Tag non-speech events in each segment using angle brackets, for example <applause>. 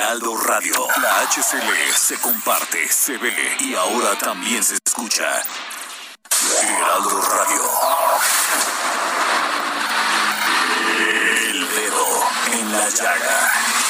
Heraldo Radio, la HCL se comparte, se ve y ahora también se escucha. Heraldo Radio. El dedo en la llaga.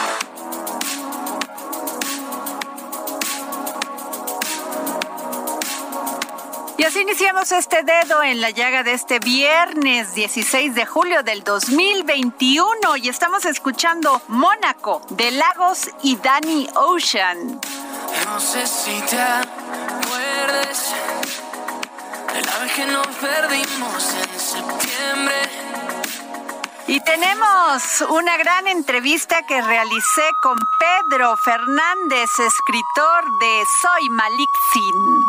Y así iniciamos este dedo en la llaga de este viernes 16 de julio del 2021 y estamos escuchando Mónaco de Lagos y Danny Ocean. No sé si te acuerdes de la vez que nos perdimos en septiembre. Y tenemos una gran entrevista que realicé con Pedro Fernández, escritor de Soy Malikzin.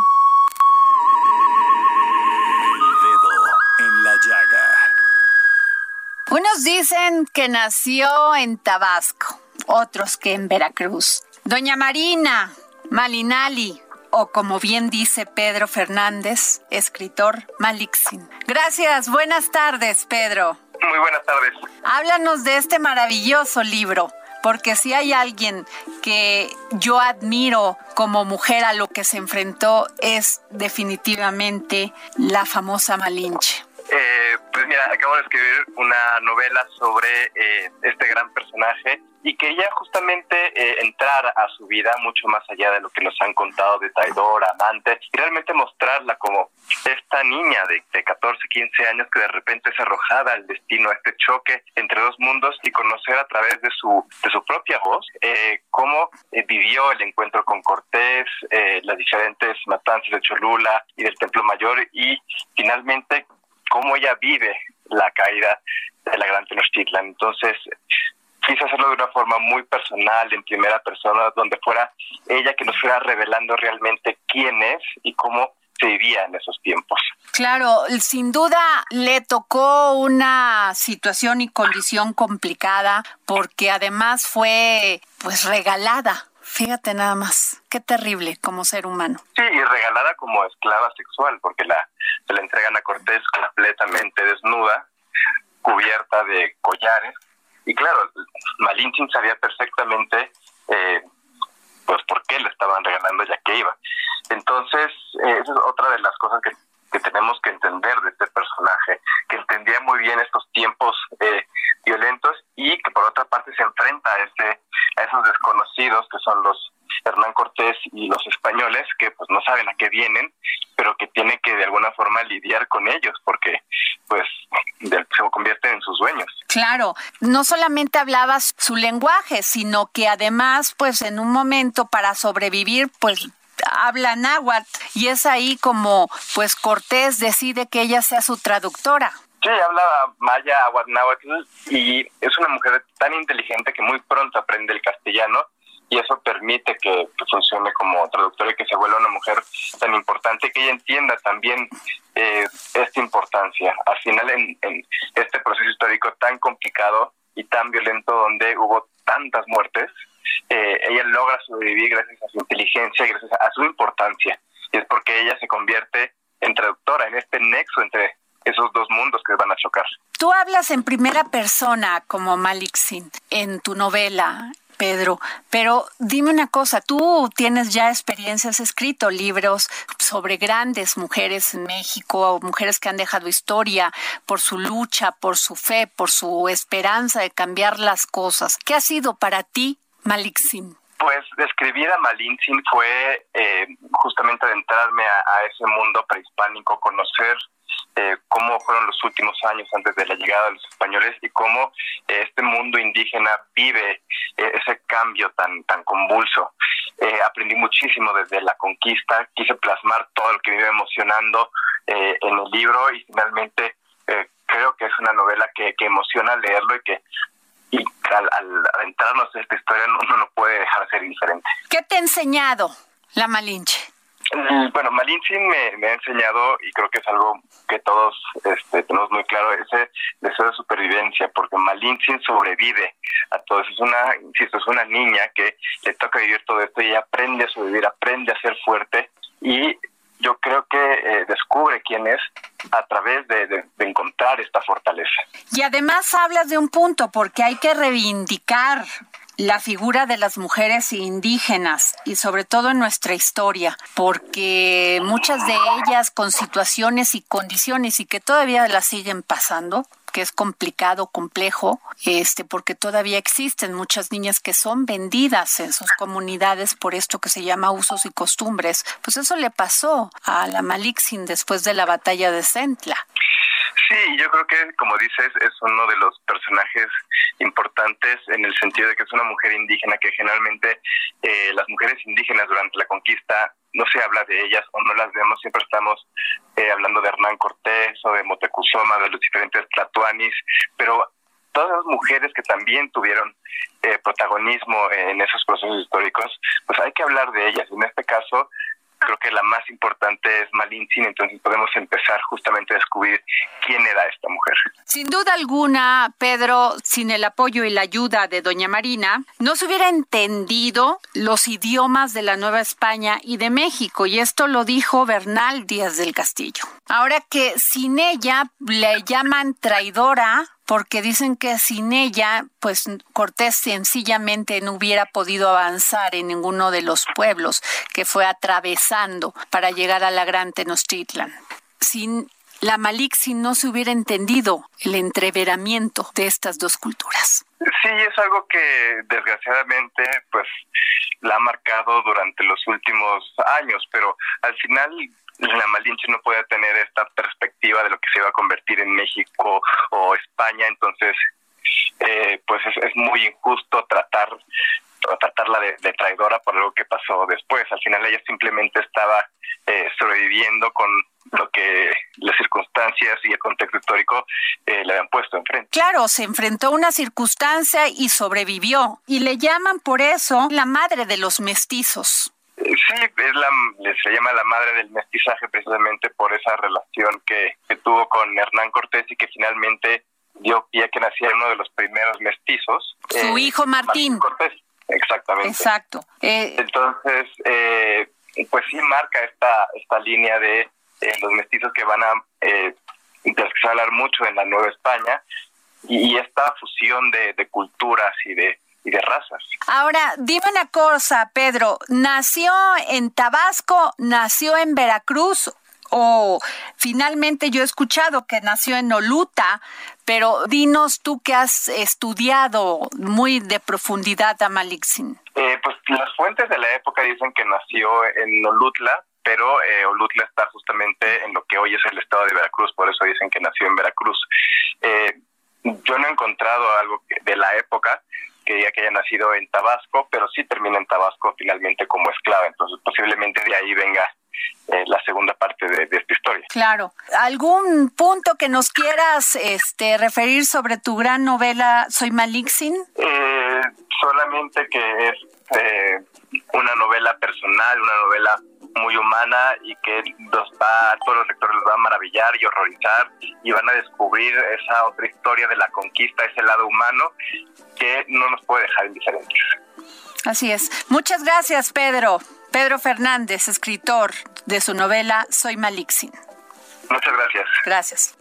Unos dicen que nació en Tabasco, otros que en Veracruz. Doña Marina Malinali, o como bien dice Pedro Fernández, escritor Malixin. Gracias, buenas tardes, Pedro. Muy buenas tardes. Háblanos de este maravilloso libro, porque si hay alguien que yo admiro como mujer a lo que se enfrentó es definitivamente la famosa Malinche. Eh, pues mira, acabo de escribir una novela sobre eh, este gran personaje y quería justamente eh, entrar a su vida mucho más allá de lo que nos han contado de traidor, amante, y realmente mostrarla como esta niña de, de 14, 15 años que de repente es arrojada al destino, a este choque entre dos mundos y conocer a través de su, de su propia voz eh, cómo eh, vivió el encuentro con Cortés, eh, las diferentes matanzas de Cholula y del Templo Mayor y finalmente cómo ella vive la caída de la Gran Tenochtitlan. Entonces, quise hacerlo de una forma muy personal, en primera persona, donde fuera ella que nos fuera revelando realmente quién es y cómo se vivía en esos tiempos. Claro, sin duda le tocó una situación y condición complicada porque además fue pues regalada. Fíjate nada más, qué terrible como ser humano. Sí, y regalada como esclava sexual, porque la, se la entregan a Cortés completamente desnuda, cubierta de collares. Y claro, Malinche sabía perfectamente eh, pues por qué le estaban regalando ya que iba. Entonces, eh, esa es otra de las cosas que, que, tenemos que entender de este personaje, que entendía muy bien estos tiempos eh, violentos y que por otra parte se enfrenta a, ese, a esos desconocidos que son los Hernán Cortés y los españoles que pues no saben a qué vienen, pero que tienen que de alguna forma lidiar con ellos porque pues se convierten en sus dueños. Claro, no solamente hablabas su lenguaje, sino que además pues en un momento para sobrevivir pues habla náhuatl y es ahí como pues Cortés decide que ella sea su traductora. Sí, habla maya, náhuatl y es una mujer tan inteligente que muy pronto aprende el castellano y eso permite que, que, funcione como traductora y que se vuelva una mujer tan importante que ella entienda también eh, esta importancia. Al final, en, en, este proceso histórico tan complicado y tan violento, donde hubo tantas muertes, eh, ella logra sobrevivir gracias a su inteligencia y gracias a su importancia. Y es porque ella se convierte en traductora, en este nexo entre esos dos mundos que van a chocar. Tú hablas en primera persona como Malik Sin en tu novela Pedro. Pero dime una cosa, tú tienes ya experiencias, has escrito libros sobre grandes mujeres en México, mujeres que han dejado historia por su lucha, por su fe, por su esperanza de cambiar las cosas. ¿Qué ha sido para ti, Malik Pues describir a Malintzin fue eh, justamente adentrarme a, ese mundo prehispánico, conocer eh, cómo fueron los últimos años antes de la llegada de los españoles y cómo eh, este mundo indígena vive eh, ese cambio tan tan convulso. aprendí muchísimo desde la conquista, quise plasmar todo lo que me iba emocionando en el libro y finalmente creo que es una novela que, que emociona leerlo y que y al, al adentrarnos en esta historia uno no puede dejar de ser indiferente. ¿Qué te ha enseñado la Malinche? Bueno, Malintzin me, ha enseñado, y creo que es algo que todos este, tenemos muy claro, ese deseo de supervivencia, porque Malintzin sobrevive a todo eso. Es una, insisto, es una niña que le toca vivir todo esto y aprende a sobrevivir, aprende a ser fuerte y yo creo que eh, descubre quién es a través de, encontrar esta fortaleza. Y además hablas de un punto, porque hay que reivindicar la figura de las mujeres indígenas y sobre todo en nuestra historia, porque muchas de ellas con situaciones y condiciones y que todavía las siguen pasando, que es complicado, complejo, este, porque todavía existen muchas niñas que son vendidas en sus comunidades por esto que se llama usos y costumbres. Pues eso le pasó a la Malixin después de la batalla de Centla. Sí, yo creo que, como dices, es uno de los personajes importantes en el sentido de que es una mujer indígena que generalmente eh, las mujeres indígenas durante la conquista no se habla de ellas o no las vemos, siempre estamos eh, hablando de Hernán Cortés o de Motecuzoma, de los diferentes tlatoanis, pero todas las mujeres que también tuvieron eh, protagonismo en esos procesos históricos, pues hay que hablar de ellas. En este caso, creo que la más importante es Malintzin, entonces podemos empezar justamente a descubrir quién era esta mujer. Sin duda alguna, Pedro, sin el apoyo y la ayuda de doña Marina, no se hubiera entendido los idiomas de la Nueva España y de México, y esto lo dijo Bernal Díaz del Castillo. Ahora que sin ella le llaman traidora, porque dicen que sin ella, pues Cortés sencillamente no hubiera podido avanzar en ninguno de los pueblos que fue atravesando para llegar a la Gran Tenochtitlan. Sin la Malixi no se hubiera entendido el entreveramiento de estas dos culturas. Sí, es algo que desgraciadamente pues la ha marcado durante los últimos años, pero al final la Malinche no puede tener esta perspectiva de lo que se va a convertir en México o España, entonces eh, pues es, muy injusto tratar tratarla de, traidora por algo que pasó después. Al final ella simplemente estaba eh, sobreviviendo con lo que las circunstancias y el contexto histórico eh, le habían puesto enfrente. Claro, se enfrentó a una circunstancia y sobrevivió. Y le llaman por eso la madre de los mestizos. Sí, es la, se llama la madre del mestizaje precisamente por esa relación que, tuvo con Hernán Cortés y que finalmente dio pie a que naciera uno de los primeros mestizos. Su eh, hijo Martín. Cortés, exactamente. Exacto. Eh, Entonces, eh, pues sí marca esta, esta línea de los mestizos que van a, eh, hablar mucho en la Nueva España y, esta fusión de culturas y de y de razas. Ahora, dime una cosa, Pedro, ¿nació en Tabasco, nació en Veracruz o finalmente yo he escuchado que nació en Oluta, pero dinos tú que has estudiado muy de profundidad a Malixin. Eh, pues las fuentes de la época dicen que nació en Olutla, pero eh, Olutla está justamente en lo que hoy es el estado de Veracruz, por eso dicen que nació en Veracruz. Eh, yo no he encontrado algo de la época, que diga que haya nacido en Tabasco, pero sí termina en Tabasco finalmente como esclava. Entonces, posiblemente de ahí venga eh, la segunda parte de, esta historia. Claro. ¿Algún punto que nos quieras este, referir sobre tu gran novela Soy Malixin? Eh, solamente que es eh, una novela personal, una novela muy humana y que los va, todos los lectores los va a maravillar y horrorizar y van a descubrir esa otra historia de la conquista, ese lado humano que no nos puede dejar indiferentes. Así es. Muchas gracias, Pedro. Pedro Fernández, escritor de su novela Soy Malixin. Muchas gracias. Gracias.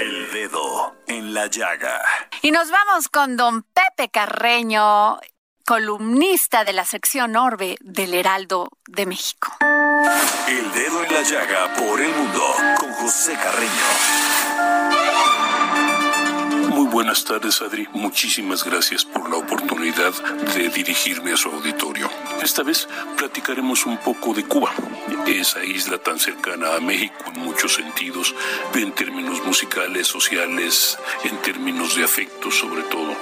El dedo en la llaga. Y nos vamos con don Pepe Carreño, columnista de la sección Orbe del Heraldo de México. El dedo en la llaga por el mundo con José Carreño. Muy buenas tardes, Adri. Muchísimas gracias por la oportunidad de dirigirme a su auditorio. Esta vez platicaremos un poco de Cuba, esa isla tan cercana a México en muchos sentidos, en términos musicales, sociales, en términos de afecto sobre todo.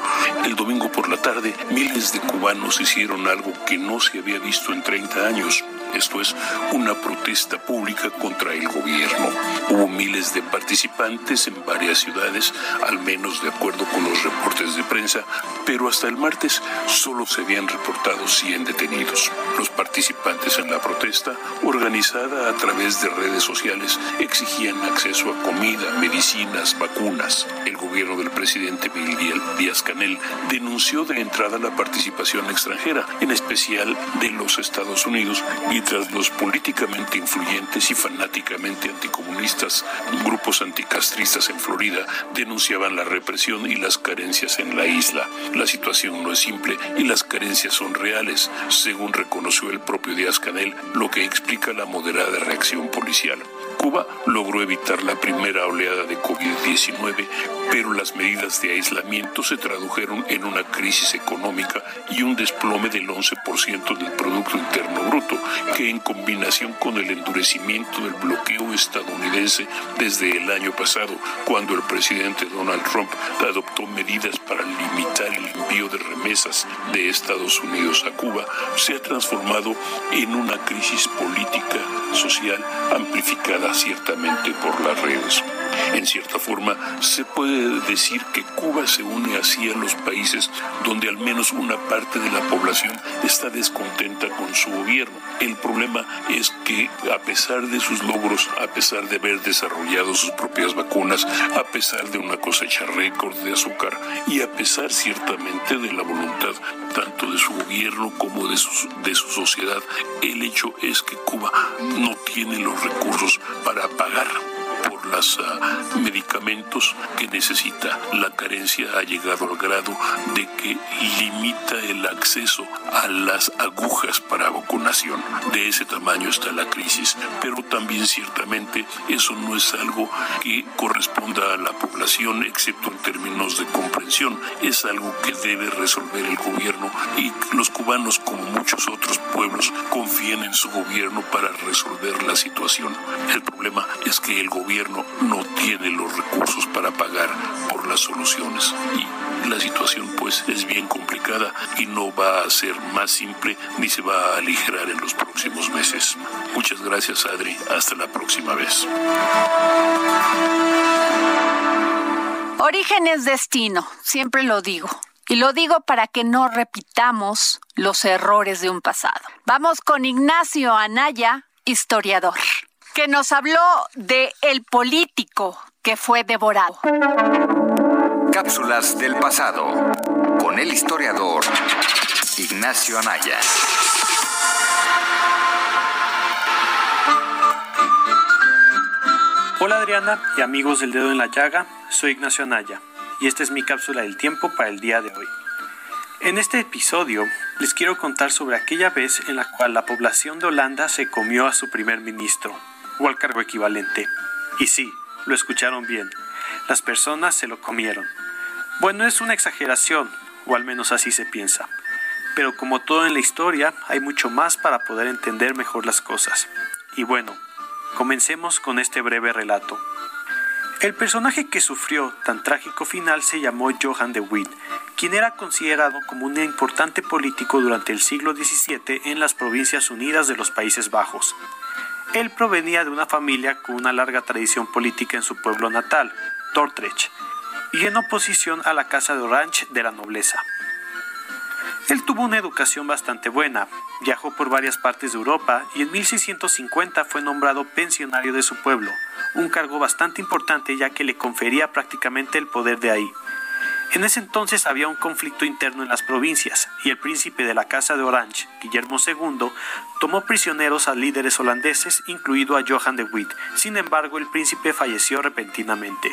El domingo por la tarde, miles de cubanos hicieron algo que no se había visto en 30 años esto es una protesta pública contra el gobierno. Hubo miles de participantes en varias ciudades, al menos de acuerdo con los reportes de prensa, pero hasta el martes solo se habían reportado 100 detenidos. Los participantes en la protesta, organizada a través de redes sociales, exigían acceso a comida, medicinas, vacunas. El gobierno del presidente Miguel Díaz Canel denunció de entrada la participación extranjera, en especial de los Estados Unidos y mientras los políticamente influyentes y fanáticamente anticomunistas, grupos anticastristas en Florida, denunciaban la represión y las carencias en la isla. La situación no es simple y las carencias son reales, según reconoció el propio Díaz Canel, lo que explica la moderada reacción policial. Cuba logró evitar la primera oleada de COVID-19, pero las medidas de aislamiento se tradujeron en una crisis económica y un desplome del 11% del Producto Interno Bruto, que en combinación con el endurecimiento del bloqueo estadounidense desde el año pasado, cuando el presidente Donald Trump adoptó medidas para limitar el envío de remesas de Estados Unidos a Cuba, se ha transformado en una crisis política, social, amplificada ciertamente por las redes. En cierta forma, se puede decir que Cuba se une así a los países donde al menos una parte de la población está descontenta con su gobierno. El problema es que a pesar de sus logros, a pesar de haber desarrollado sus propias vacunas, a pesar de una cosecha récord de azúcar y a pesar ciertamente de la voluntad tanto de su gobierno como de su, de su sociedad, el hecho es que Cuba no tiene los recursos para pagar por los ah, medicamentos que necesita. La carencia ha llegado al grado de que limita el acceso a las agujas para vacunación. De ese tamaño está la crisis, pero también ciertamente eso no es algo que corresponda a la población, excepto en términos de comprensión. Es algo que debe resolver el gobierno y los cubanos, como muchos otros pueblos, confían en su gobierno para resolver la situación. El problema es que el gobierno gobierno no tiene los recursos para pagar por las soluciones y la situación pues es bien complicada y no va a ser más simple ni se va a aligerar en los próximos meses. Muchas gracias Adri, hasta la próxima vez. Origen es destino, siempre lo digo. Y lo digo para que no repitamos los errores de un pasado. Vamos con Ignacio Anaya, historiador que nos habló de el político que fue devorado. Cápsulas del pasado con el historiador Ignacio Anaya. Hola Adriana y amigos del dedo en la llaga, soy Ignacio Anaya y esta es mi cápsula del tiempo para el día de hoy. En este episodio les quiero contar sobre aquella vez en la cual la población de Holanda se comió a su primer ministro, o al cargo equivalente. Y sí, lo escucharon bien, las personas se lo comieron. Bueno, es una exageración, o al menos así se piensa. Pero como todo en la historia, hay mucho más para poder entender mejor las cosas. Y bueno, comencemos con este breve relato. El personaje que sufrió tan trágico final se llamó Johan de Witt, quien era considerado como un importante político durante el siglo XVII en las Provincias Unidas de los Países Bajos. Él provenía de una familia con una larga tradición política en su pueblo natal, Dordrecht, y en oposición a la Casa de Orange de la nobleza. Él tuvo una educación bastante buena, viajó por varias partes de Europa y en 1650 fue nombrado pensionario de su pueblo, un cargo bastante importante ya que le confería prácticamente el poder de ahí. En ese entonces había un conflicto interno en las provincias y el príncipe de la Casa de Orange, Guillermo II, tomó prisioneros a líderes holandeses, incluido a Johan de Witt. Sin embargo, el príncipe falleció repentinamente.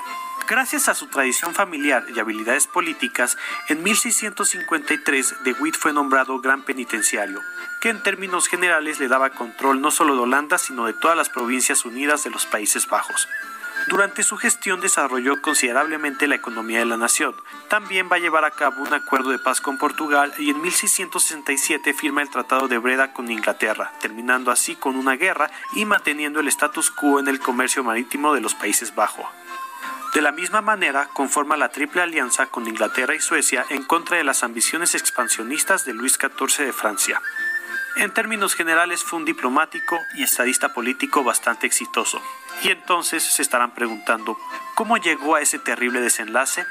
Gracias a su tradición familiar y habilidades políticas, en 1653 de Witt fue nombrado gran penitenciario, que en términos generales le daba control no solo de Holanda, sino de todas las provincias unidas de los Países Bajos. Durante su gestión desarrolló considerablemente la economía de la nación. También va a llevar a cabo un acuerdo de paz con Portugal y en 1667 firma el Tratado de Breda con Inglaterra, terminando así con una guerra y manteniendo el status quo en el comercio marítimo de los Países Bajos. De la misma manera, conforma la Triple Alianza con Inglaterra y Suecia en contra de las ambiciones expansionistas de Luis XIV de Francia. En términos generales fue un diplomático y estadista político bastante exitoso. Y entonces se estarán preguntando, ¿cómo llegó a ese terrible desenlace?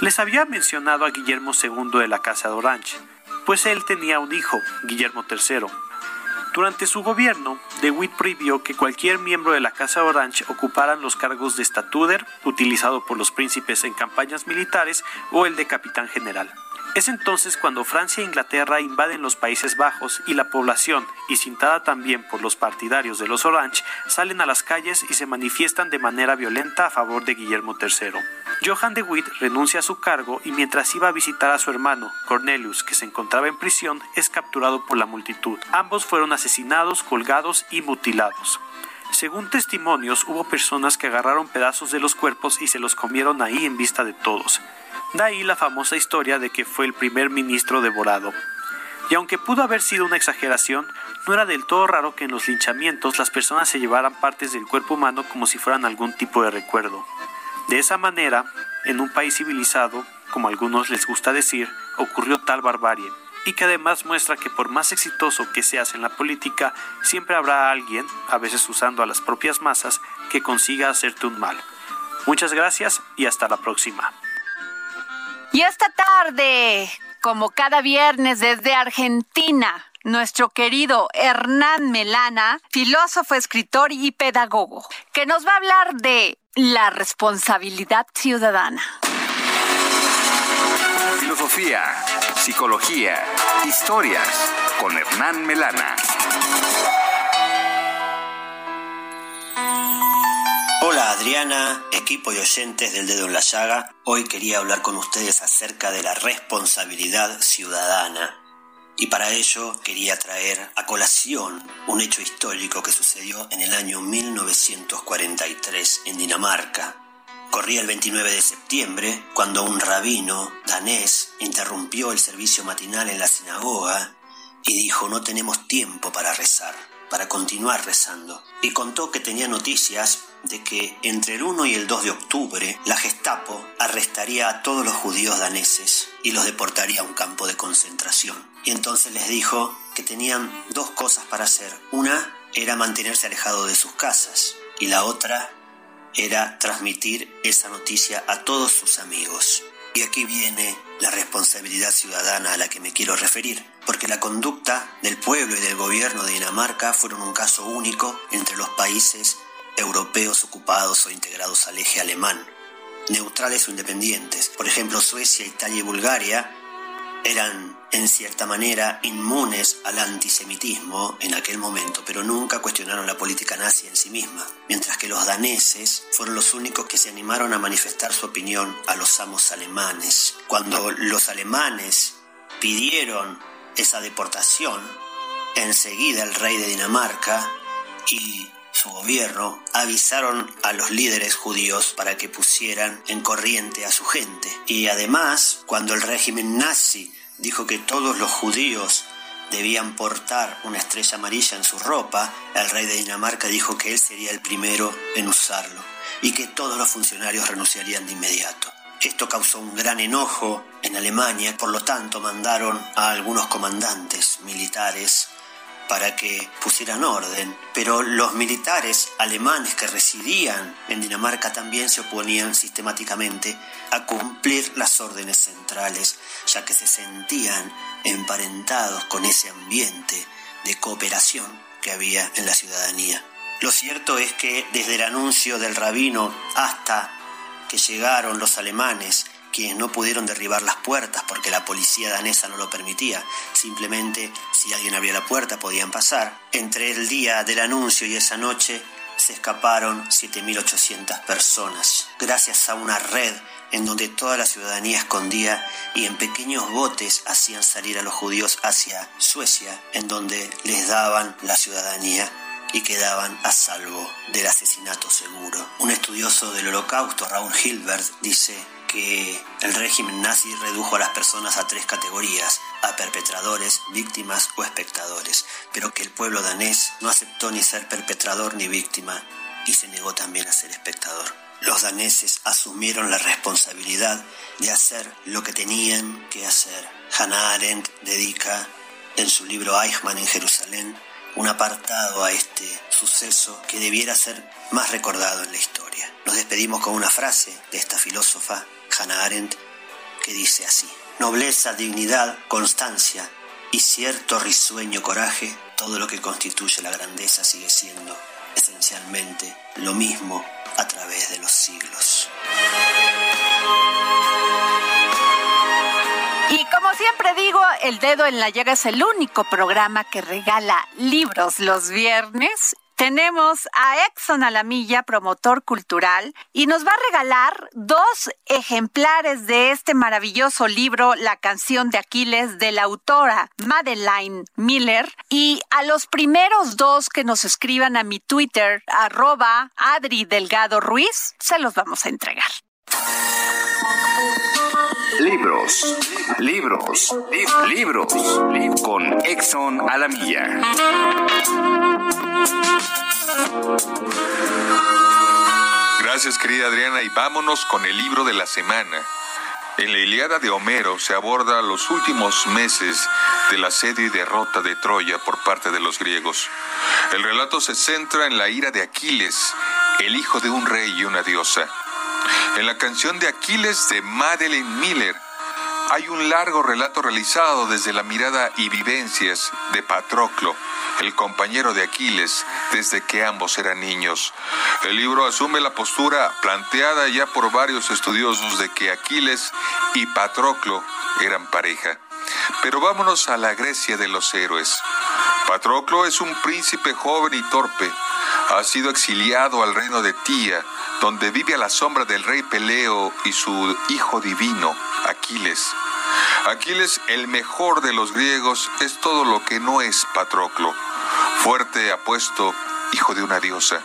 Les había mencionado a Guillermo II de la Casa de Orange, pues él tenía un hijo, Guillermo III, durante su gobierno, De Witt prohibió que cualquier miembro de la Casa Orange ocuparan los cargos de statuder, utilizado por los príncipes en campañas militares, o el de capitán general. Es entonces cuando Francia e Inglaterra invaden los Países Bajos y la población, y cintada también por los partidarios de los Orange, salen a las calles y se manifiestan de manera violenta a favor de Guillermo III. Johann de Witt renuncia a su cargo y mientras iba a visitar a su hermano, Cornelius, que se encontraba en prisión, es capturado por la multitud. Ambos fueron asesinados, colgados y mutilados. Según testimonios, hubo personas que agarraron pedazos de los cuerpos y se los comieron ahí en vista de todos. De ahí la famosa historia de que fue el primer ministro devorado. Y aunque pudo haber sido una exageración, no era del todo raro que en los linchamientos las personas se llevaran partes del cuerpo humano como si fueran algún tipo de recuerdo. De esa manera, en un país civilizado, como a algunos les gusta decir, ocurrió tal barbarie, y que además muestra que por más exitoso que seas en la política, siempre habrá alguien, a veces usando a las propias masas, que consiga hacerte un mal. Muchas gracias y hasta la próxima. Y esta tarde, como cada viernes desde Argentina, nuestro querido Hernán Melana, filósofo, escritor y pedagogo, que nos va a hablar de la responsabilidad ciudadana. Filosofía, psicología, historias con Hernán Melana. Adriana, equipo y oyentes del Dedo en la Llaga. Hoy quería hablar con ustedes acerca de la responsabilidad ciudadana. Y para ello quería traer a colación un hecho histórico que sucedió en el año 1943 en Dinamarca. Corría el 29 de septiembre cuando un rabino danés interrumpió el servicio matinal en la sinagoga y dijo no tenemos tiempo para rezar, para continuar rezando. Y contó que tenía noticias de que entre el 1 y el 2 de octubre la Gestapo arrestaría a todos los judíos daneses y los deportaría a un campo de concentración. Y entonces les dijo que tenían dos cosas para hacer. Una era mantenerse alejado de sus casas y la otra era transmitir esa noticia a todos sus amigos. Y aquí viene la responsabilidad ciudadana a la que me quiero referir, porque la conducta del pueblo y del gobierno de Dinamarca fueron un caso único entre los países europeos ocupados o integrados al eje alemán, neutrales o independientes. Por ejemplo, Suecia, Italia y Bulgaria eran en cierta manera inmunes al antisemitismo en aquel momento, pero nunca cuestionaron la política nazi en sí misma, mientras que los daneses fueron los únicos que se animaron a manifestar su opinión a los amos alemanes. Cuando los alemanes pidieron esa deportación, enseguida el rey de Dinamarca y su gobierno avisaron a los líderes judíos para que pusieran en corriente a su gente. Y además, cuando el régimen nazi dijo que todos los judíos debían portar una estrella amarilla en su ropa, el rey de Dinamarca dijo que él sería el primero en usarlo y que todos los funcionarios renunciarían de inmediato. Esto causó un gran enojo en Alemania, por lo tanto mandaron a algunos comandantes militares para que pusieran orden, pero los militares alemanes que residían en Dinamarca también se oponían sistemáticamente a cumplir las órdenes centrales, ya que se sentían emparentados con ese ambiente de cooperación que había en la ciudadanía. Lo cierto es que desde el anuncio del rabino hasta que llegaron los alemanes quienes no pudieron derribar las puertas porque la policía danesa no lo permitía. Simplemente si alguien abría la puerta podían pasar. Entre el día del anuncio y esa noche se escaparon 7.800 personas, gracias a una red en donde toda la ciudadanía escondía y en pequeños botes hacían salir a los judíos hacia Suecia, en donde les daban la ciudadanía y quedaban a salvo del asesinato seguro. Un estudioso del holocausto, Raúl Hilbert, dice que el régimen nazi redujo a las personas a tres categorías, a perpetradores, víctimas o espectadores, pero que el pueblo danés no aceptó ni ser perpetrador ni víctima y se negó también a ser espectador. Los daneses asumieron la responsabilidad de hacer lo que tenían que hacer. Hannah Arendt dedica en su libro Eichmann en Jerusalén un apartado a este suceso que debiera ser más recordado en la historia. Nos despedimos con una frase de esta filósofa Hannah Arendt, que dice así, nobleza, dignidad, constancia y cierto risueño coraje, todo lo que constituye la grandeza sigue siendo esencialmente lo mismo a través de los siglos. Y como siempre digo, El Dedo en la Llaga es el único programa que regala libros los viernes tenemos a Exxon Alamilla, promotor cultural, y nos va a regalar dos ejemplares de este maravilloso libro, La canción de Aquiles, de la autora Madeline Miller. Y a los primeros dos que nos escriban a mi Twitter, arroba Adri Delgado Ruiz, se los vamos a entregar. Libros, libros, libros, con Exxon Alamilla. Gracias querida Adriana y vámonos con el libro de la semana. En la Iliada de Homero se aborda los últimos meses de la asedio y derrota de Troya por parte de los griegos. El relato se centra en la ira de Aquiles, el hijo de un rey y una diosa. En la canción de Aquiles de Madeleine Miller hay un largo relato realizado desde la mirada y vivencias de Patroclo, el compañero de Aquiles, desde que ambos eran niños. El libro asume la postura planteada ya por varios estudiosos de que Aquiles y Patroclo eran pareja. Pero vámonos a la Grecia de los héroes. Patroclo es un príncipe joven y torpe. Ha sido exiliado al reino de Tía, donde vive a la sombra del rey Peleo y su hijo divino. Aquiles, el mejor de los griegos, es todo lo que no es Patroclo. Fuerte, apuesto, hijo de una diosa.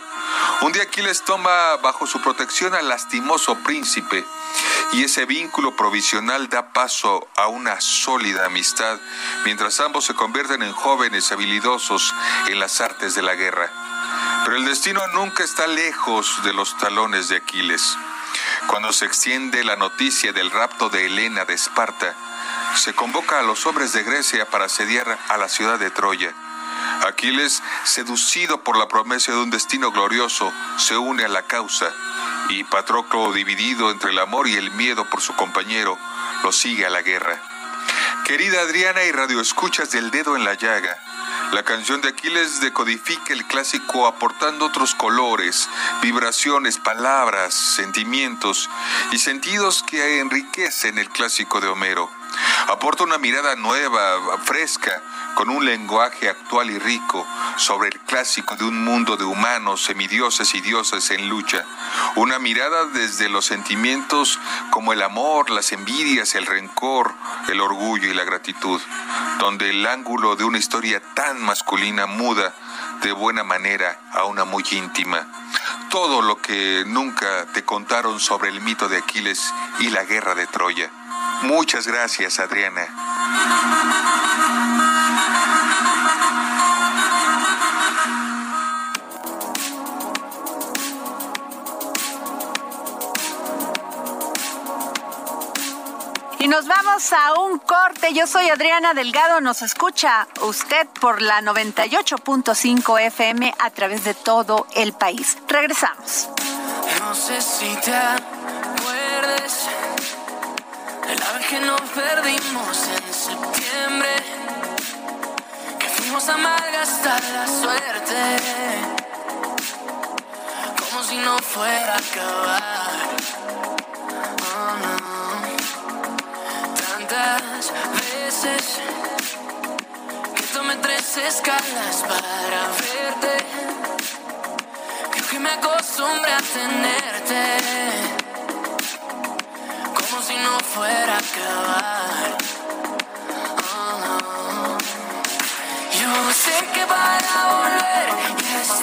Un día Aquiles toma bajo su protección al lastimoso príncipe y ese vínculo provisional da paso a una sólida amistad mientras ambos se convierten en jóvenes habilidosos en las artes de la guerra. Pero el destino nunca está lejos de los talones de Aquiles. Cuando se extiende la noticia del rapto de Helena de Esparta, se convoca a los hombres de Grecia para asediar a la ciudad de Troya. Aquiles, seducido por la promesa de un destino glorioso, se une a la causa y Patroclo, dividido entre el amor y el miedo por su compañero, lo sigue a la guerra. Querida Adriana y Radio Escuchas del Dedo en la Llaga, la canción de Aquiles decodifica el clásico aportando otros colores, vibraciones, palabras, sentimientos y sentidos que enriquecen el clásico de Homero. Aporta una mirada nueva, fresca, con un lenguaje actual y rico sobre el clásico de un mundo de humanos, semidioses y dioses en lucha. Una mirada desde los sentimientos como el amor, las envidias, el rencor, el orgullo y la gratitud, donde el ángulo de una historia tan masculina muda de buena manera a una muy íntima. Todo lo que nunca te contaron sobre el mito de Aquiles y la guerra de Troya. Muchas gracias, Adriana. Y nos vamos a un corte. Yo soy Adriana Delgado. Nos escucha usted por la 98.5 FM a través de todo el país. Regresamos. No sé si te acuerdes de la vez que nos perdimos en septiembre, que fuimos a malgastar la suerte, como si no fuera a acabar. Veces que tomé tres escalas para verte acostumbré a tenerte como si no fuera a acabar. Oh. Yo sé que para volver ya es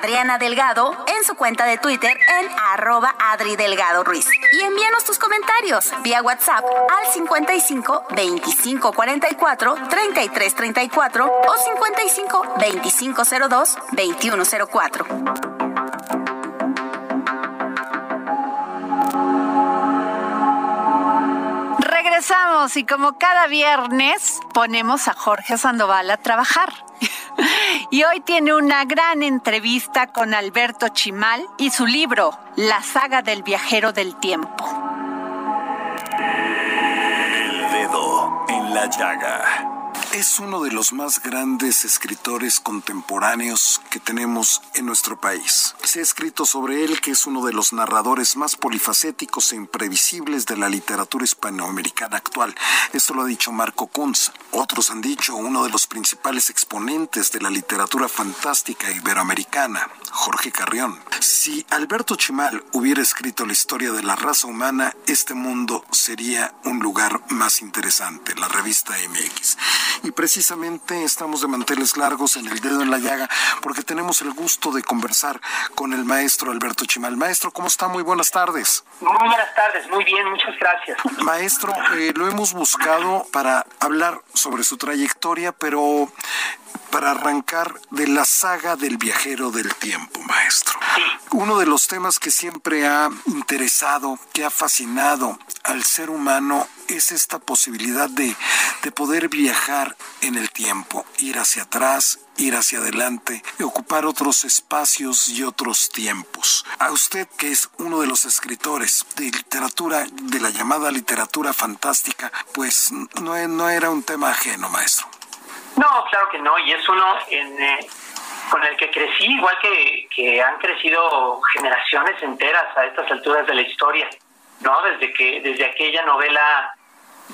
Adriana Delgado en su cuenta de Twitter en arroba Adri Delgado Ruiz. Y envíanos tus comentarios vía WhatsApp al 55 25 44 33 34 o 55 25 02 21 04. Regresamos y como cada viernes ponemos a Jorge Sandoval a trabajar. <laughs> Y hoy tiene una gran entrevista con Alberto Chimal y su libro, La saga del viajero del tiempo. El dedo en la llaga. Es uno de los más grandes escritores contemporáneos que tenemos en nuestro país. Se ha escrito sobre él que es uno de los narradores más polifacéticos e imprevisibles de la literatura hispanoamericana actual. Esto lo ha dicho Marco Kunz. Otros han dicho uno de los principales exponentes de la literatura fantástica iberoamericana, Jorge Carrión. Si Alberto Chimal hubiera escrito la historia de la raza humana, este mundo sería un lugar más interesante, la revista MX. Y precisamente estamos de manteles largos en el dedo en la llaga porque tenemos el gusto de conversar con el maestro Alberto Chimal. Maestro, ¿cómo está? Muy buenas tardes. Muy buenas tardes, muy bien, muchas gracias. Maestro, eh, lo hemos buscado para hablar sobre su trayectoria, pero para arrancar de la saga del viajero del tiempo, maestro. Uno de los temas que siempre ha interesado, que ha fascinado al ser humano es esta posibilidad de, de poder viajar en el tiempo, ir hacia atrás, ir hacia adelante ocupar otros espacios y otros tiempos. A usted, que es uno de los escritores de literatura, de la llamada literatura fantástica, pues no, no era un tema ajeno, maestro. No, claro que no, y es uno en, eh, con el que crecí, igual que, que han crecido generaciones enteras a estas alturas de la historia, ¿no? Desde que desde aquella novela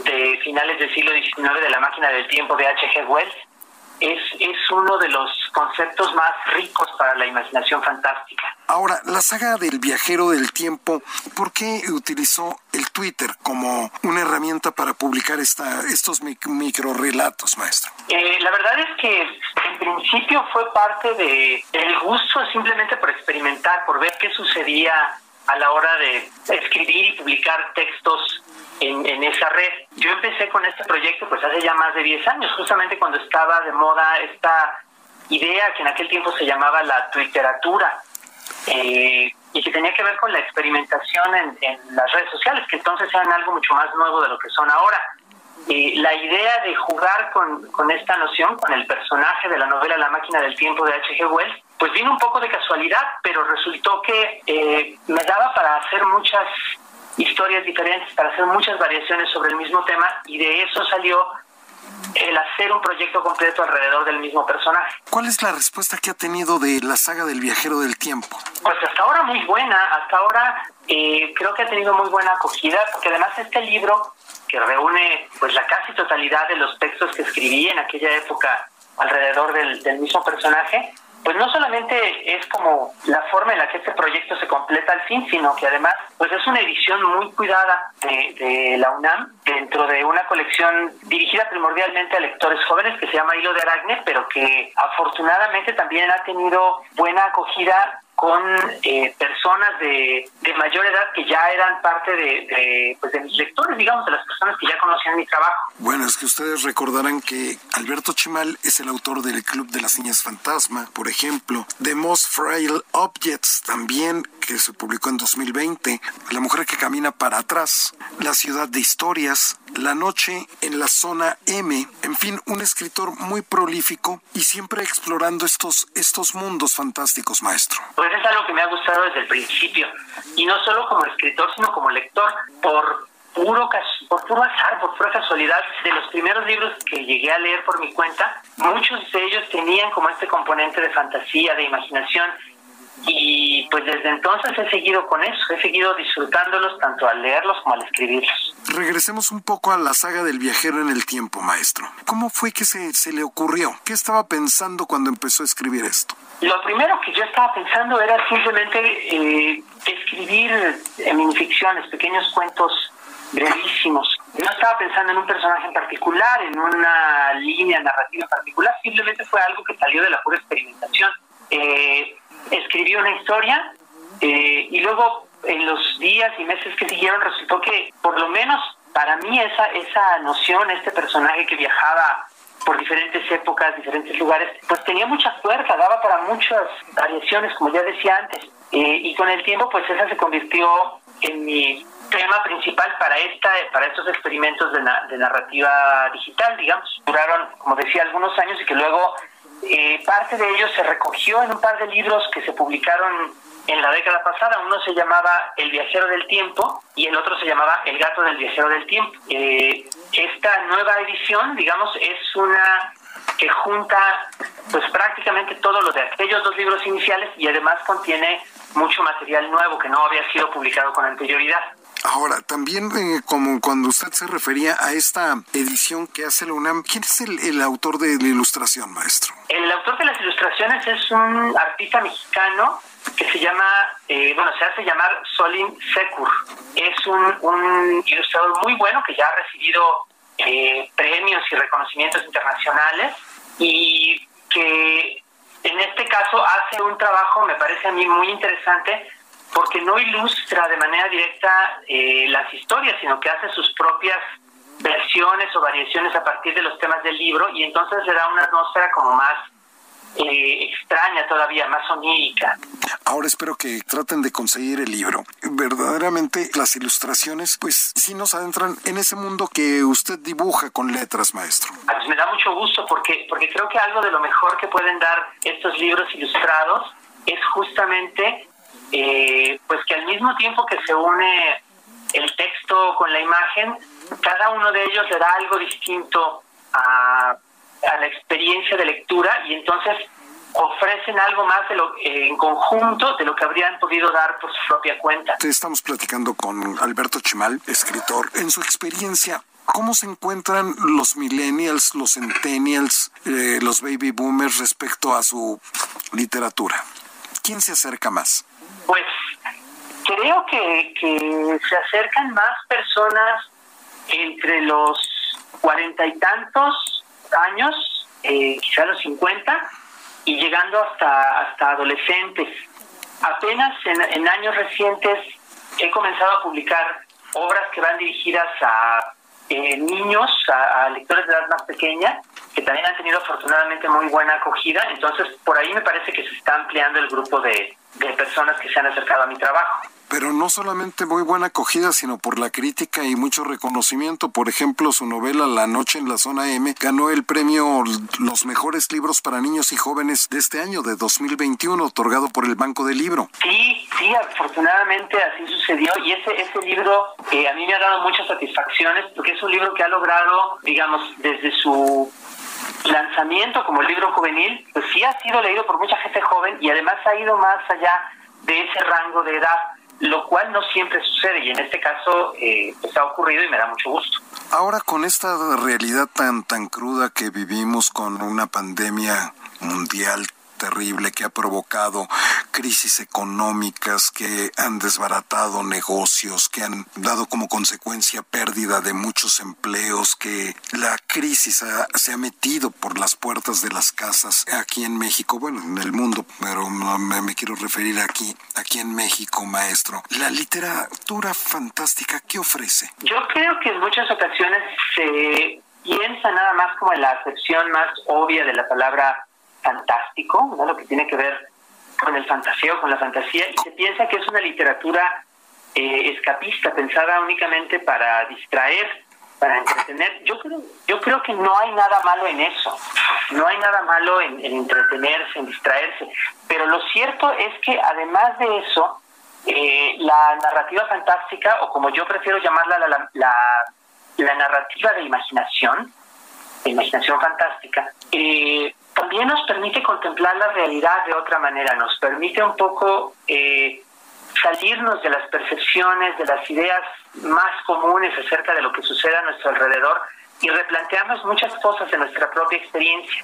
de finales del siglo XIX de La máquina del tiempo de H.G. Wells, es, es uno de los conceptos más ricos para la imaginación fantástica. Ahora, la saga del viajero del tiempo, ¿por qué utilizó el Twitter como una herramienta para publicar esta, estos microrelatos, maestro? Eh, la verdad es que en principio fue parte de el gusto simplemente por experimentar, por ver qué sucedía a la hora de escribir y publicar textos en, en, esa red. Yo empecé con este proyecto pues hace ya más de 10 años, justamente cuando estaba de moda esta idea que en aquel tiempo se llamaba la twitteratura eh, y que tenía que ver con la experimentación en, en, las redes sociales, que entonces eran algo mucho más nuevo de lo que son ahora. Eh, la idea de jugar con, con esta noción, con el personaje de la novela La máquina del tiempo de H.G. Wells, pues vino un poco de casualidad, pero resultó que eh, me daba para hacer muchas historias diferentes, para hacer muchas variaciones sobre el mismo tema y de eso salió el hacer un proyecto completo alrededor del mismo personaje. ¿Cuál es la respuesta que ha tenido de la saga del viajero del tiempo? Pues hasta ahora muy buena, hasta ahora eh, creo que ha tenido muy buena acogida, porque además este libro que reúne pues la casi totalidad de los textos que escribí en aquella época alrededor del, del mismo personaje, pues no solamente es como la forma en la que este proyecto se completa al fin, sino que además pues es una edición muy cuidada de, de, la UNAM dentro de una colección dirigida primordialmente a lectores jóvenes que se llama Hilo de Aragne, pero que afortunadamente también ha tenido buena acogida con eh, personas de, de, mayor edad que ya eran parte de, pues de mis lectores, digamos, de las personas que ya conocían mi trabajo. Bueno, es que ustedes recordarán que Alberto Chimal es el autor del Club de las Niñas Fantasma, por ejemplo, The Most Frail Objects también, que se publicó en 2020, La mujer que camina para atrás, La ciudad de historias, La noche en la zona M, en fin, un escritor muy prolífico y siempre explorando estos, estos mundos fantásticos, maestro. Pues es algo que me ha gustado desde el principio, y no solo como escritor, sino como lector, por puro, por puro azar, por pura casualidad, de los primeros libros que llegué a leer por mi cuenta, muchos de ellos tenían como este componente de fantasía, de imaginación, y pues desde entonces he seguido con eso, he seguido disfrutándolos tanto al leerlos como al escribirlos. Regresemos un poco a la saga del viajero en el tiempo, maestro. ¿Cómo fue que se, se le ocurrió? ¿Qué estaba pensando cuando empezó a escribir esto? Lo primero que yo estaba pensando era simplemente eh, escribir minificciones, pequeños cuentos brevísimos. No estaba pensando en un personaje en particular, en una línea narrativa en particular, simplemente fue algo que salió de la pura experimentación. Eh, escribí una historia eh, y luego en los días y meses que siguieron resultó que por lo menos para mí esa, esa noción, este personaje que viajaba por diferentes épocas, diferentes lugares, pues tenía mucha fuerza, daba para muchas variaciones, como ya decía antes. Eh, y con el tiempo, pues esa se convirtió en mi tema principal para esta para estos experimentos de, de narrativa digital, digamos. Duraron, como decía, algunos años y que luego eh, parte de ellos se recogió en un par de libros que se publicaron en la década pasada. Uno se llamaba El viajero del tiempo y el otro se llamaba El gato del viajero del tiempo. Eh, esta nueva edición, digamos, es una que junta pues prácticamente todo lo de aquellos dos libros iniciales y además contiene mucho material nuevo que no había sido publicado con anterioridad. Ahora, también eh, como cuando usted se refería a esta edición que hace la UNAM, ¿quién es el, autor de la ilustración, maestro? El autor de las ilustraciones es un artista mexicano que se llama, eh, bueno, se hace llamar Solin Secur. Es un, ilustrador muy bueno que ya ha recibido eh, premios y reconocimientos internacionales y que en este caso hace un trabajo, me parece a mí muy interesante, porque no ilustra de manera directa eh, las historias, sino que hace sus propias versiones o variaciones a partir de los temas del libro y entonces le da una atmósfera como más eh, extraña todavía, más onírica. Ahora espero que traten de conseguir el libro. Verdaderamente las ilustraciones, pues sí nos adentran en ese mundo que usted dibuja con letras, maestro. Ah, pues me da mucho gusto porque, porque creo que algo de lo mejor que pueden dar estos libros ilustrados es justamente eh, pues que al mismo tiempo que se une el texto con la imagen, cada uno de ellos le da algo distinto a, la experiencia de lectura y entonces ofrecen algo más de lo, eh, en conjunto de lo que habrían podido dar por su propia cuenta. Estamos platicando con Alberto Chimal, escritor. En su experiencia, ¿cómo se encuentran los millennials, los centennials, eh, los baby boomers respecto a su literatura? ¿Quién se acerca más? Pues creo que, se acercan más personas entre los cuarenta y tantos años, eh, quizá los cincuenta, y llegando hasta, hasta adolescentes. Apenas en, años recientes he comenzado a publicar obras que van dirigidas a eh, niños, a, lectores de edad más pequeña, que también han tenido afortunadamente muy buena acogida. Entonces, por ahí me parece que se está ampliando el grupo de, de personas que se han acercado a mi trabajo. Pero no solamente muy buena acogida, sino por la crítica y mucho reconocimiento. Por ejemplo, su novela La Noche en la Zona M ganó el premio Los Mejores Libros para Niños y Jóvenes de este año, de 2021, otorgado por el Banco del Libro. Sí, sí, afortunadamente así sucedió. Y ese, ese libro eh, a mí me ha dado muchas satisfacciones porque es un libro que ha logrado, digamos, desde su lanzamiento como libro juvenil, pues sí ha sido leído por mucha gente joven y además ha ido más allá de ese rango de edad, lo cual no siempre sucede y en este caso eh, pues ha ocurrido y me da mucho gusto. Ahora con esta realidad tan tan cruda que vivimos con una pandemia mundial terrible que ha provocado crisis económicas que han desbaratado negocios, que han dado como consecuencia pérdida de muchos empleos, que la crisis se ha metido por las puertas de las casas aquí en México, bueno, en el mundo, pero me, me quiero referir aquí, aquí en México, maestro. La literatura fantástica, ¿qué ofrece? Yo creo que en muchas ocasiones se piensa nada más como en la acepción más obvia de la palabra fantástico, ¿no? lo que tiene que ver con el fantaseo, con la fantasía, y se piensa que es una literatura eh, escapista, pensada únicamente para distraer, para entretener. Yo creo, yo creo que no hay nada malo en eso, no hay nada malo en, entretenerse, en distraerse, pero lo cierto es que además de eso, eh, la narrativa fantástica, o como yo prefiero llamarla la, la, la narrativa de imaginación, de imaginación fantástica, eh, también nos permite contemplar la realidad de otra manera, nos permite un poco eh, salirnos de las percepciones, de las ideas más comunes acerca de lo que sucede a nuestro alrededor y replantearnos muchas cosas de nuestra propia experiencia.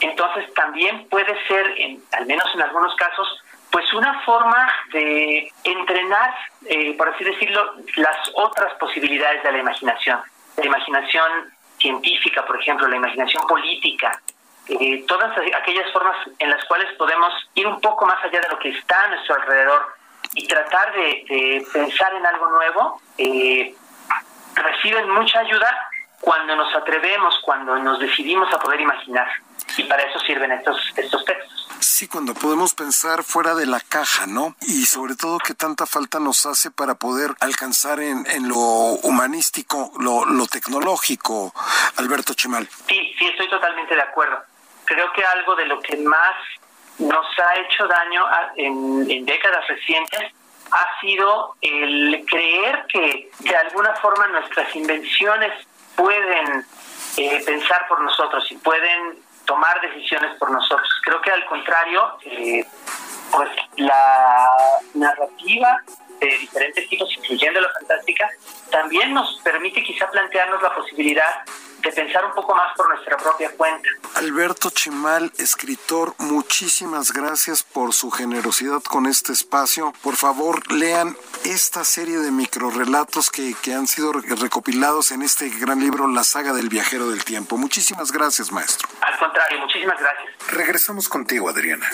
Entonces también puede ser, al menos en algunos casos, pues una forma de entrenar, eh, por así decirlo, las otras posibilidades de la imaginación. La imaginación científica, por ejemplo, la imaginación política, eh, todas aquellas formas en las cuales podemos ir un poco más allá de lo que está a nuestro alrededor y tratar de, pensar en algo nuevo, eh, reciben mucha ayuda cuando nos atrevemos, cuando nos decidimos a poder imaginar. Y para eso sirven estos, estos textos. Sí, cuando podemos pensar fuera de la caja, ¿no? Y sobre todo que tanta falta nos hace para poder alcanzar en, en lo humanístico, lo, lo tecnológico, Alberto Chimal. Sí, sí, estoy totalmente de acuerdo creo que algo de lo que más nos ha hecho daño en, décadas recientes ha sido el creer que de alguna forma nuestras invenciones pueden eh, pensar por nosotros y pueden tomar decisiones por nosotros. Creo que al contrario, eh, pues la narrativa de diferentes tipos, incluyendo la fantástica, también nos permite quizá plantearnos la posibilidad de pensar un poco más por nuestra propia cuenta. Alberto Chimal, escritor, muchísimas gracias por su generosidad con este espacio. Por favor, lean esta serie de microrelatos que, que han sido recopilados en este gran libro, La saga del viajero del tiempo. Muchísimas gracias, maestro. Al contrario, muchísimas gracias. Regresamos contigo, Adriana.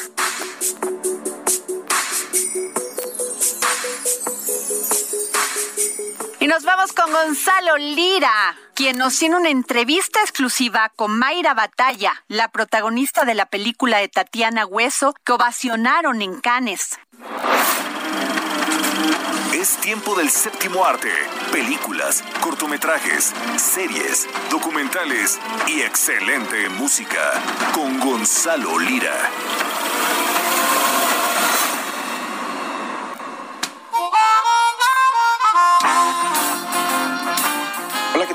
Nos vamos con Gonzalo Lira, quien nos tiene una entrevista exclusiva con Mayra Batalla, la protagonista de la película de Tatiana Hueso que ovacionaron en Cannes. Es tiempo del séptimo arte. Películas, cortometrajes, series, documentales y excelente música. Con Gonzalo Lira.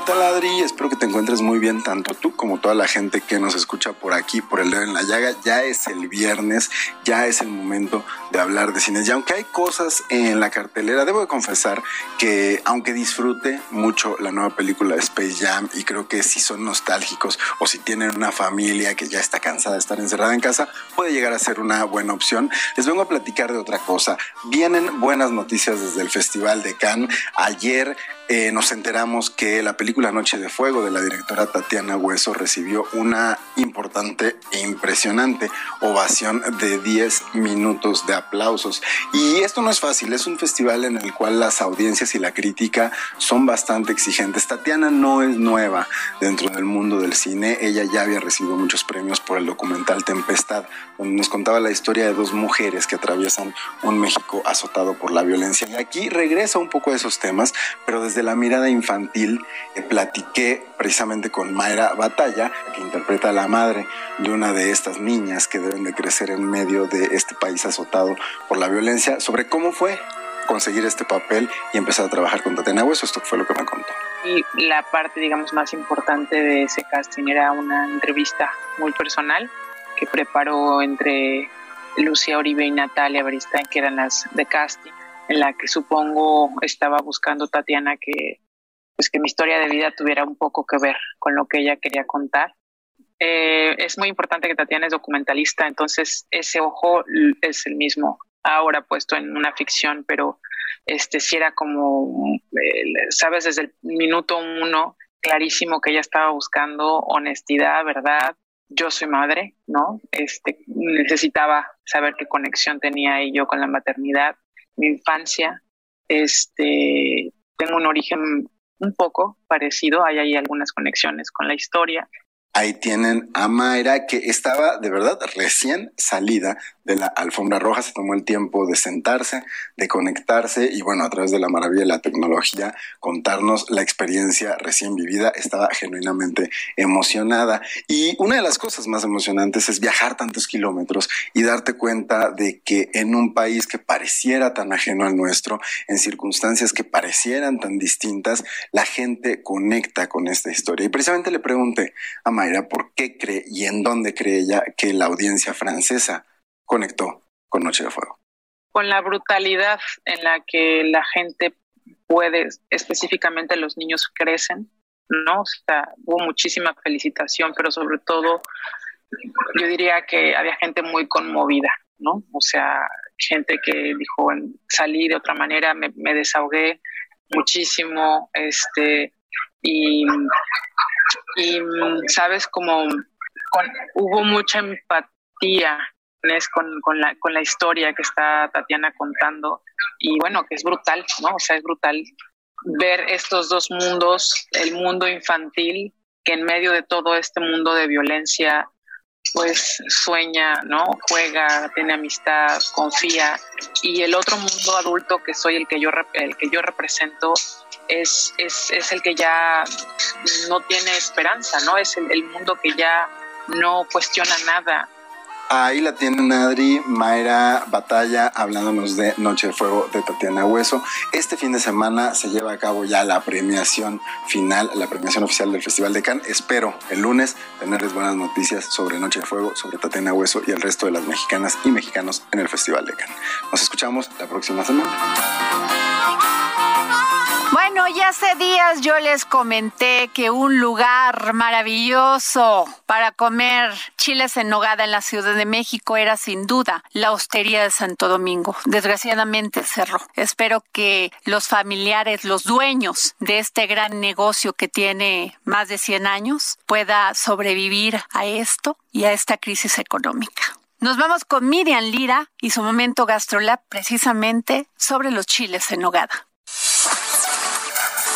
Tal Adri? Espero que te encuentres muy bien, tanto tú como toda la gente que nos escucha por aquí, por el dedo en la llaga. Ya es el viernes, ya es el momento de hablar de cines. Y aunque hay cosas en la cartelera, debo de confesar que aunque disfrute mucho la nueva película de Space Jam y creo que si son nostálgicos o si tienen una familia que ya está cansada de estar encerrada en casa, puede llegar a ser una buena opción. Les vengo a platicar de otra cosa. Vienen buenas noticias desde el Festival de Cannes. Ayer eh, nos enteramos que la película Noche de Fuego de la directora Tatiana Hueso recibió una importante e impresionante ovación de 10 minutos de aplausos. Y esto no es fácil, es un festival en el cual las audiencias y la crítica son bastante exigentes. Tatiana no es nueva dentro del mundo del cine, ella ya había recibido muchos premios por el documental Tempestad, donde nos contaba la historia de dos mujeres que atraviesan un México azotado por la violencia. Y aquí regresa un poco a esos temas, pero desde la mirada infantil platiqué precisamente con Mayra Batalla, que interpreta a la madre de una de estas niñas que deben de crecer en medio de este país azotado por la violencia, sobre cómo fue conseguir este papel y empezar a trabajar con Tatiana Hueso. Esto fue lo que me contó. Y la parte, digamos, más importante de ese casting era una entrevista muy personal que preparó entre Lucia Oribe y Natalia Beristain, que eran las de casting en la que supongo estaba buscando Tatiana que pues que mi historia de vida tuviera un poco que ver con lo que ella quería contar Eh, es muy importante que Tatiana es documentalista, entonces ese ojo es el mismo ahora puesto en una ficción, pero este sí era como, eh, sabes, desde el minuto uno, clarísimo que ella estaba buscando honestidad, verdad. Yo soy madre, ¿no? Este, necesitaba saber qué conexión tenía yo con la maternidad, mi infancia. Este, tengo un origen un poco parecido, hay ahí algunas conexiones con la historia. Ahí tienen a Mayra, que estaba de verdad recién salida de la alfombra roja, se tomó el tiempo de sentarse, de conectarse y bueno, a través de la maravilla de la tecnología, contarnos la experiencia recién vivida. Estaba genuinamente emocionada. Y una de las cosas más emocionantes es viajar tantos kilómetros y darte cuenta de que en un país que pareciera tan ajeno al nuestro, en circunstancias que parecieran tan distintas, la gente conecta con esta historia. Y precisamente le pregunté a Mayra por qué cree y en dónde cree ella que la audiencia francesa conectó con Noche de Fuego? Con la brutalidad en la que la gente puede, específicamente los niños crecen, ¿no? O hubo muchísima felicitación, pero sobre todo yo diría que había gente muy conmovida, ¿no? O sea, gente que dijo, salí de otra manera, me, desahogué muchísimo, este, y, y sabes, como hubo mucha empatía con, con, la, con la historia que está Tatiana contando y bueno, que es brutal, ¿no? O sea, es brutal ver estos dos mundos, el mundo infantil que en medio de todo este mundo de violencia pues sueña, ¿no? Juega, tiene amistad, confía y el otro mundo adulto que soy el que yo el que yo represento es, es, es el que ya no tiene esperanza, ¿no? Es el, el mundo que ya no cuestiona nada, Ahí la tienen Adri, Mayra Batalla, hablándonos de Noche de Fuego de Tatiana Hueso. Este fin de semana se lleva a cabo ya la premiación final, la premiación oficial del Festival de Cannes. Espero el lunes tenerles buenas noticias sobre Noche de Fuego, sobre Tatiana Hueso y el resto de las mexicanas y mexicanos en el Festival de Cannes. Nos escuchamos la próxima semana. Bueno, ya hace días yo les comenté que un lugar maravilloso para comer chiles en nogada en la Ciudad de México era sin duda la Hostería de Santo Domingo. Desgraciadamente cerró. Espero que los familiares, los dueños de este gran negocio que tiene más de 100 años pueda sobrevivir a esto y a esta crisis económica. Nos vamos con Miriam Lira y su momento GastroLab precisamente sobre los chiles en nogada.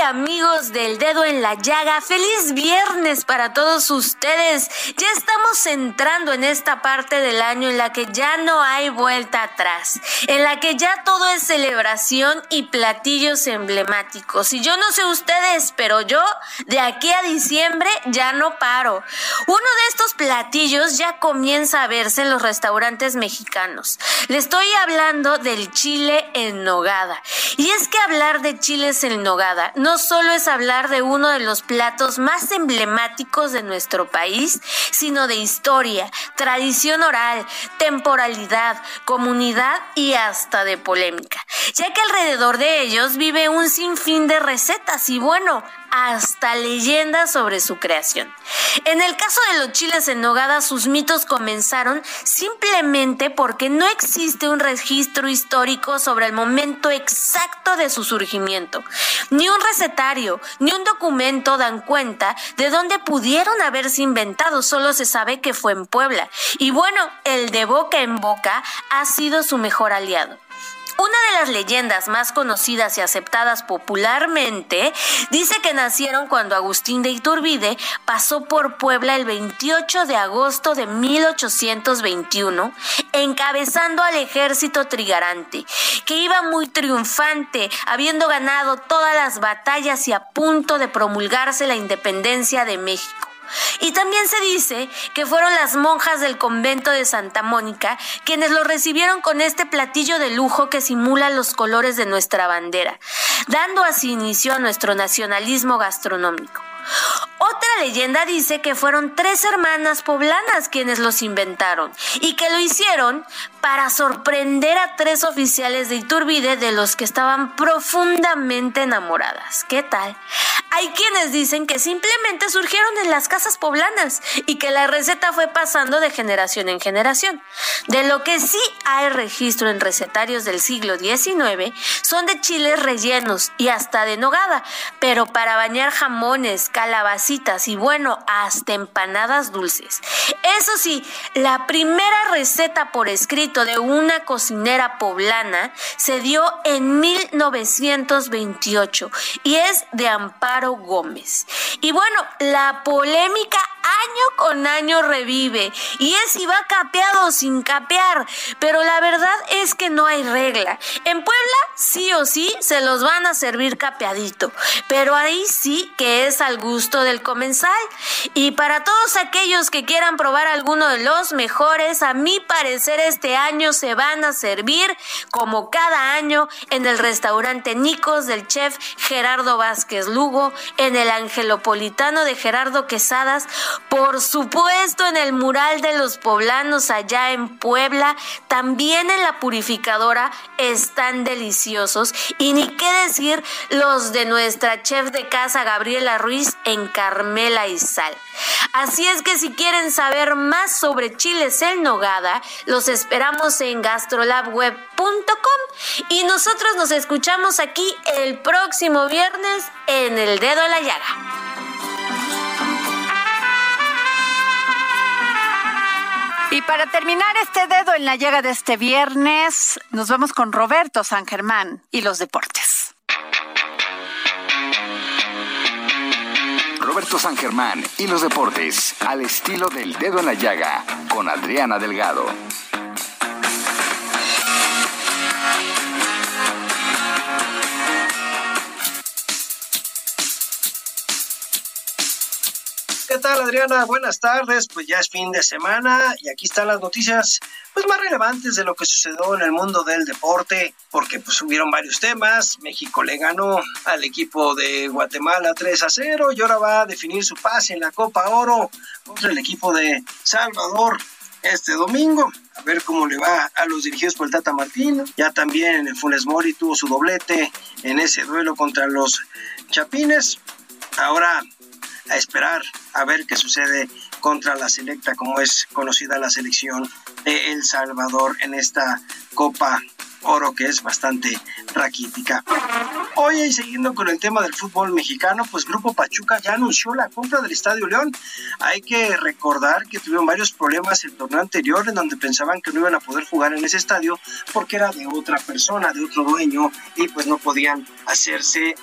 Amigos del dedo en la llaga, feliz viernes para todos ustedes. Ya estamos entrando en esta parte del año en la que ya no hay vuelta atrás, en la que ya todo es celebración y platillos emblemáticos. Y yo no sé ustedes, pero yo de aquí a diciembre ya no paro. Uno de estos platillos ya comienza a verse en los restaurantes mexicanos. Le estoy hablando del chile en nogada. Y es que hablar de chiles en nogada no solo es hablar de uno de los platos más emblemáticos de nuestro país, sino de historia, tradición oral, temporalidad, comunidad y hasta de polémica, ya que alrededor de ellos vive un sinfín de recetas y bueno, hasta leyendas sobre su creación. En el caso de los chiles en nogada, sus mitos comenzaron simplemente porque no existe un registro histórico sobre el momento exacto de su surgimiento. Ni un recetario, ni un documento dan cuenta de dónde pudieron haberse inventado, solo se sabe que fue en Puebla. Y bueno, el de boca en boca ha sido su mejor aliado. Una de las leyendas más conocidas y aceptadas popularmente dice que nacieron cuando Agustín de Iturbide pasó por Puebla el 28 de agosto de 1821, encabezando al ejército trigarante, que iba muy triunfante, habiendo ganado todas las batallas y a punto de promulgarse la independencia de México. Y también se dice que fueron las monjas del convento de Santa Mónica quienes lo recibieron con este platillo de lujo que simula los colores de nuestra bandera, dando así inicio a nuestro nacionalismo gastronómico. Otra leyenda dice que fueron tres hermanas poblanas quienes los inventaron y que lo hicieron para sorprender a tres oficiales de Iturbide de los que estaban profundamente enamoradas. ¿Qué tal? Hay quienes dicen que simplemente surgieron en las casas poblanas y que la receta fue pasando de generación en generación. De lo que sí hay registro en recetarios del siglo XIX son de chiles rellenos y hasta de nogada, pero para bañar jamones, calabacitas y bueno, hasta empanadas dulces. Eso sí, la primera receta por escrito de una cocinera poblana se dio en 1928 y es de Amparo Gómez. Y bueno, la polémica año con año revive y es si va capeado o sin capear, pero la verdad es que no hay regla. En Puebla sí o sí se los van a servir capeadito, pero ahí sí que es al gusto del comensal. Y para todos aquellos que quieran probar alguno de los mejores, a mi parecer este año se van a servir como cada año en el restaurante Nicos del chef Gerardo Vázquez Lugo, en el Angelopolitano de Gerardo Quesadas, por supuesto en el mural de los poblanos allá en Puebla, también en la purificadora están deliciosos y ni qué decir los de nuestra chef de casa Gabriela Ruiz en Carmela y Sal. Así es que si quieren saber más sobre chiles en nogada, los esperamos en gastrolabweb.com y nosotros nos escuchamos aquí el próximo viernes en El Dedo en la Llaga. Y para terminar este dedo en la llaga de este viernes, nos vamos con Roberto San Germán y los deportes. Roberto San Germán y los deportes, al estilo del dedo en la llaga, con Adriana Delgado. ¿Qué tal, Adriana? Buenas tardes. Pues ya es fin de semana y aquí están las noticias pues más relevantes de lo que sucedió en el mundo del deporte, porque pues hubieron varios temas. México le ganó al equipo de Guatemala 3 a 0 y ahora va a definir su pase en la Copa Oro contra el equipo de Salvador este domingo. A ver cómo le va a los dirigidos por el Tata Martino. Ya también el Funes Mori tuvo su doblete en ese duelo contra los Chapines. Ahora a esperar a ver qué sucede contra la selecta, como es conocida la selección de El Salvador en esta Copa Oro que es bastante raquítica. Hoy y siguiendo con el tema del fútbol mexicano, pues Grupo Pachuca ya anunció la compra del Estadio León. Hay que recordar que tuvieron varios problemas el torneo anterior en donde pensaban que no iban a poder jugar en ese estadio porque era de otra persona, de otro dueño y pues no podían hacerse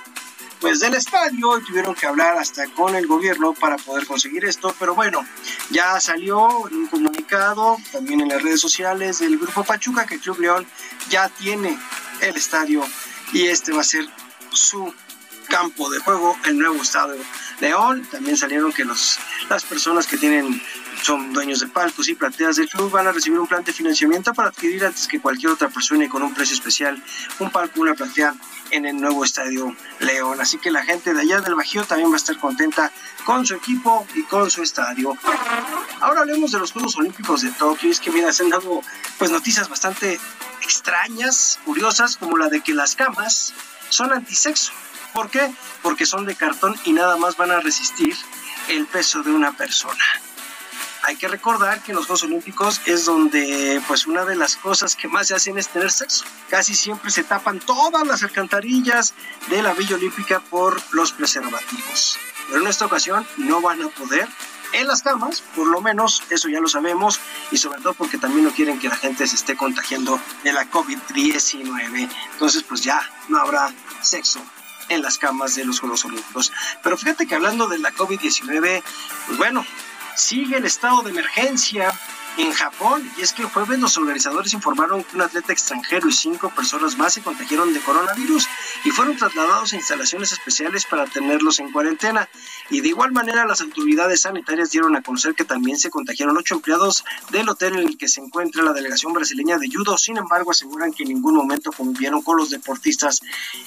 pues del estadio y tuvieron que hablar hasta con el gobierno para poder conseguir esto, pero bueno, ya salió un comunicado también en las redes sociales del Grupo Pachuca que Club León ya tiene el estadio y este va a ser su campo de juego, el nuevo estadio León. También salieron que los, las personas que tienen son dueños de palcos y plateas del club van a recibir un plan de financiamiento para adquirir antes que cualquier otra persona y con un precio especial un palco, una platea en el nuevo estadio León. Así que la gente de allá del Bajío también va a estar contenta con su equipo y con su estadio. Ahora hablemos de los Juegos Olímpicos de Tokio. Es que mira, se han dado pues noticias bastante extrañas, curiosas, como la de que las camas son antisexo. ¿Por qué? Porque son de cartón y nada más van a resistir el peso de una persona hay que recordar que en los Juegos Olímpicos es donde pues una de las cosas que más se hacen es tener sexo. Casi siempre se tapan todas las alcantarillas de la Villa Olímpica por los preservativos. Pero en esta ocasión no van a poder en las camas, por lo menos eso ya lo sabemos, y sobre todo porque también no quieren que la gente se esté contagiando de la COVID-19. Entonces pues ya no habrá sexo en las camas de los Juegos Olímpicos. Pero fíjate que hablando de la COVID-19, pues bueno, sigue el estado de emergencia en Japón. Y es que jueves los organizadores informaron que un atleta extranjero y cinco personas más se contagiaron de coronavirus y fueron trasladados a instalaciones especiales para tenerlos en cuarentena. Y de igual manera las autoridades sanitarias dieron a conocer que también se contagiaron ocho empleados del hotel en el que se encuentra la delegación brasileña de judo. Sin embargo, aseguran que en ningún momento convivieron con los deportistas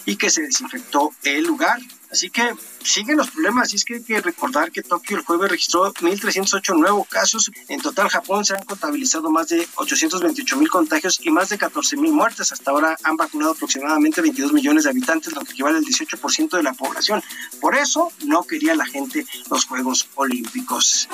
y que se desinfectó el lugar. Así que siguen los problemas y es que hay que recordar que Tokio el jueves registró 1.308 nuevos casos. En total, Japón se han contabilizado más de 828 mil contagios y más de 14 mil muertes. Hasta ahora han vacunado aproximadamente 22 millones de habitantes, lo que equivale al 18% de la población. Por eso no quería la gente los Juegos Olímpicos.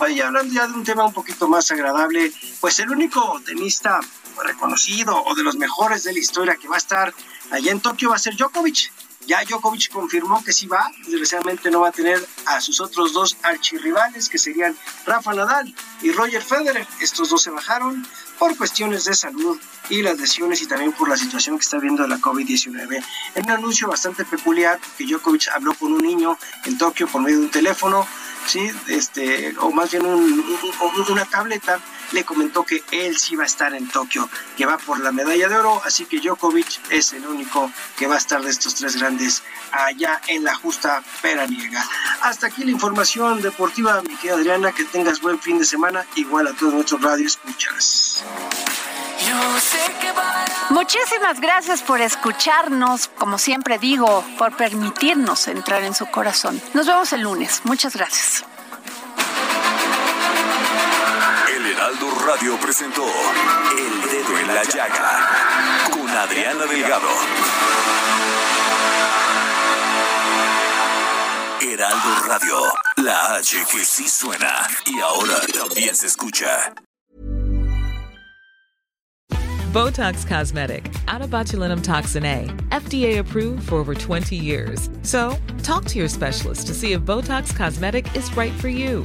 Oye, hablando ya de un tema un poquito más agradable, pues el único tenista reconocido o de los mejores de la historia que va a estar allá en Tokio va a ser Djokovic ya Djokovic confirmó que sí va, desgraciadamente no va a tener a sus otros dos archirrivales, que serían Rafa Nadal y Roger Federer. Estos dos se bajaron por cuestiones de salud y las lesiones y también por la situación que está viendo la COVID-19. En un anuncio bastante peculiar, que Djokovic habló con un niño en Tokio por medio de un teléfono, sí, este, o más bien una tableta, le comentó que él sí va a estar en Tokio, que va por la medalla de oro, así que Djokovic es el único que va a estar de estos tres grandes allá en la justa peraniega. Hasta aquí la información deportiva, mi querida Adriana, que tengas buen fin de semana, igual a todos nuestros radio escuchas. Muchísimas gracias por escucharnos, como siempre digo, por permitirnos entrar en su corazón. Nos vemos el lunes. Muchas gracias. Heraldo Radio presentó El Dedo en la Llaga con Adriana Delgado. Heraldo Radio, la H que sí suena y ahora también se escucha. Botox Cosmetic, out of botulinum toxin A, FDA approved for over 20 years. So, talk to your specialist to see if Botox Cosmetic is right for you.